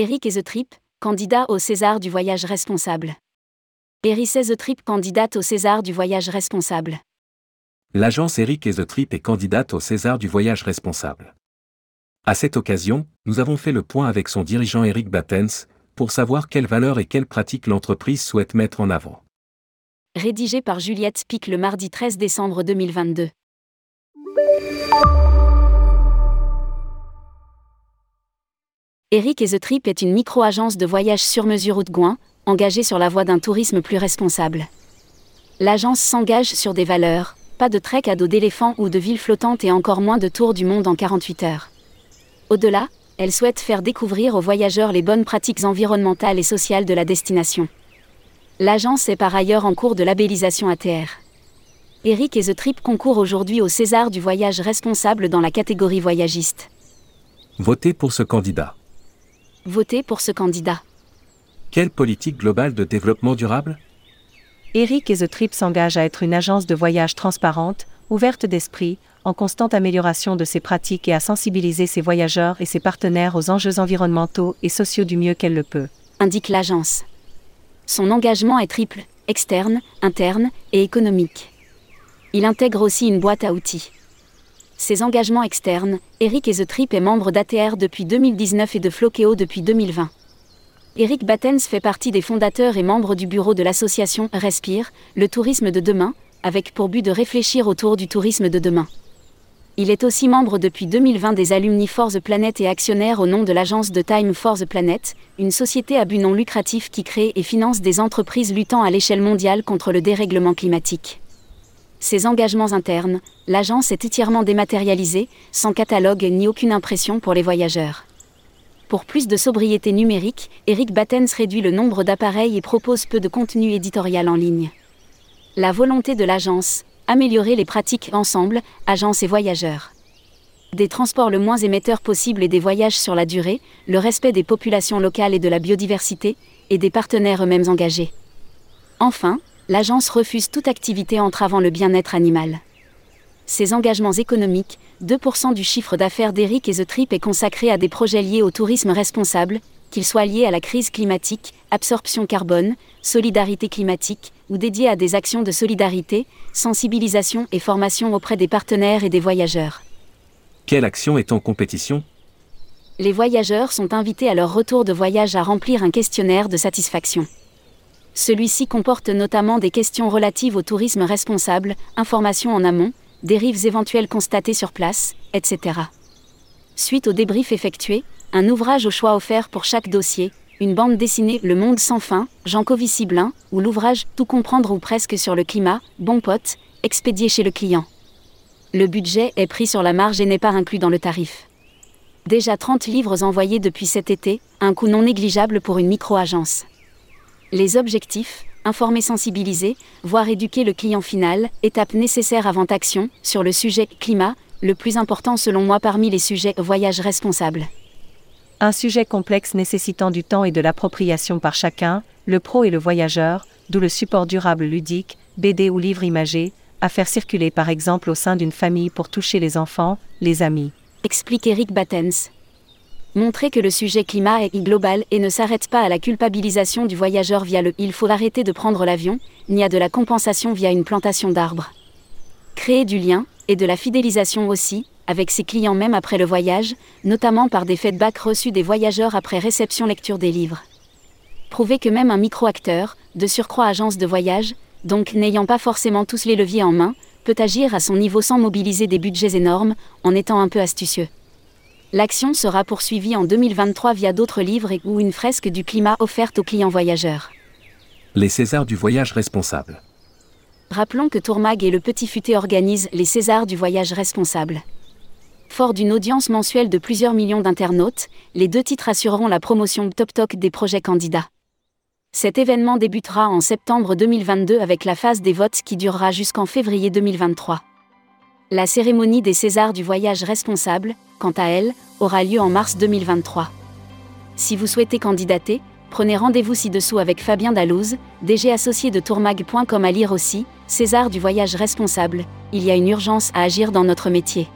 Eric et The Trip, candidat au César du voyage responsable. Eric et The Trip, candidate au César du voyage responsable. L'agence Eric et The Trip est candidate au César du voyage responsable. À cette occasion, nous avons fait le point avec son dirigeant Eric Battens, pour savoir quelles valeurs et quelles pratiques l'entreprise souhaite mettre en avant. Rédigé par Juliette Spic le mardi 13 décembre 2022. Eric et The Trip est une micro-agence de voyage sur mesure de Gouin, engagée sur la voie d'un tourisme plus responsable. L'agence s'engage sur des valeurs, pas de trek à dos d'éléphants ou de villes flottantes et encore moins de tours du monde en 48 heures. Au-delà, elle souhaite faire découvrir aux voyageurs les bonnes pratiques environnementales et sociales de la destination. L'agence est par ailleurs en cours de labellisation ATR. Eric et The Trip concourent aujourd'hui au César du voyage responsable dans la catégorie voyagiste. Votez pour ce candidat. Votez pour ce candidat. Quelle politique globale de développement durable? Eric et The Trip s'engagent à être une agence de voyage transparente, ouverte d'esprit, en constante amélioration de ses pratiques et à sensibiliser ses voyageurs et ses partenaires aux enjeux environnementaux et sociaux du mieux qu'elle le peut. Indique l'agence. Son engagement est triple, externe, interne et économique. Il intègre aussi une boîte à outils. Ses engagements externes, Eric et Trip est membre d'ATR depuis 2019 et de Flokeo depuis 2020. Eric Battens fait partie des fondateurs et membres du bureau de l'association Respire, le tourisme de demain, avec pour but de réfléchir autour du tourisme de demain. Il est aussi membre depuis 2020 des Alumni for the Planet et actionnaire au nom de l'agence de Time for the Planet, une société à but non lucratif qui crée et finance des entreprises luttant à l'échelle mondiale contre le dérèglement climatique ses engagements internes, l'agence est entièrement dématérialisée, sans catalogue ni aucune impression pour les voyageurs. Pour plus de sobriété numérique, Eric Battens réduit le nombre d'appareils et propose peu de contenu éditorial en ligne. La volonté de l'agence, améliorer les pratiques ensemble, agence et voyageurs. Des transports le moins émetteurs possible et des voyages sur la durée, le respect des populations locales et de la biodiversité, et des partenaires eux-mêmes engagés. Enfin, l'agence refuse toute activité entravant le bien-être animal. Ses engagements économiques, 2% du chiffre d'affaires d'Eric et The Trip est consacré à des projets liés au tourisme responsable, qu'ils soient liés à la crise climatique, absorption carbone, solidarité climatique, ou dédiés à des actions de solidarité, sensibilisation et formation auprès des partenaires et des voyageurs. Quelle action est en compétition? Les voyageurs sont invités à leur retour de voyage à remplir un questionnaire de satisfaction. Celui-ci comporte notamment des questions relatives au tourisme responsable, informations en amont, dérives éventuelles constatées sur place, etc. Suite au débrief effectué, un ouvrage au choix offert pour chaque dossier, une bande dessinée Le Monde sans fin, Jean Covici-Blin, ou l'ouvrage Tout comprendre ou presque sur le climat, Bon pote, expédié chez le client. Le budget est pris sur la marge et n'est pas inclus dans le tarif. Déjà 30 livres envoyés depuis cet été, un coût non négligeable pour une micro-agence. Les objectifs, informer sensibiliser, voire éduquer le client final, étape nécessaire avant action, sur le sujet climat, le plus important selon moi parmi les sujets voyage responsable. Un sujet complexe nécessitant du temps et de l'appropriation par chacun, le pro et le voyageur, d'où le support durable ludique, BD ou livre imagé, à faire circuler par exemple au sein d'une famille pour toucher les enfants, les amis. Explique Eric Battens montrer que le sujet climat est global et ne s'arrête pas à la culpabilisation du voyageur via le il faut arrêter de prendre l'avion, ni à de la compensation via une plantation d'arbres. Créer du lien, et de la fidélisation aussi, avec ses clients même après le voyage, notamment par des feedbacks reçus des voyageurs après réception lecture des livres. Prouver que même un micro-acteur, de surcroît agence de voyage, donc n'ayant pas forcément tous les leviers en main, peut agir à son niveau sans mobiliser des budgets énormes, en étant un peu astucieux. L'action sera poursuivie en 2023 via d'autres livres et ou une fresque du climat offerte aux clients voyageurs. Les Césars du voyage responsable. Rappelons que Tourmag et le Petit Futé organisent les Césars du voyage responsable. Fort d'une audience mensuelle de plusieurs millions d'internautes, les deux titres assureront la promotion top top des projets candidats. Cet événement débutera en septembre 2022 avec la phase des votes qui durera jusqu'en février 2023. La cérémonie des Césars du voyage responsable, quant à elle, aura lieu en mars 2023. Si vous souhaitez candidater, prenez rendez-vous ci-dessous avec Fabien Dallouz, DG associé de tourmag.com à lire aussi, César du voyage responsable, il y a une urgence à agir dans notre métier.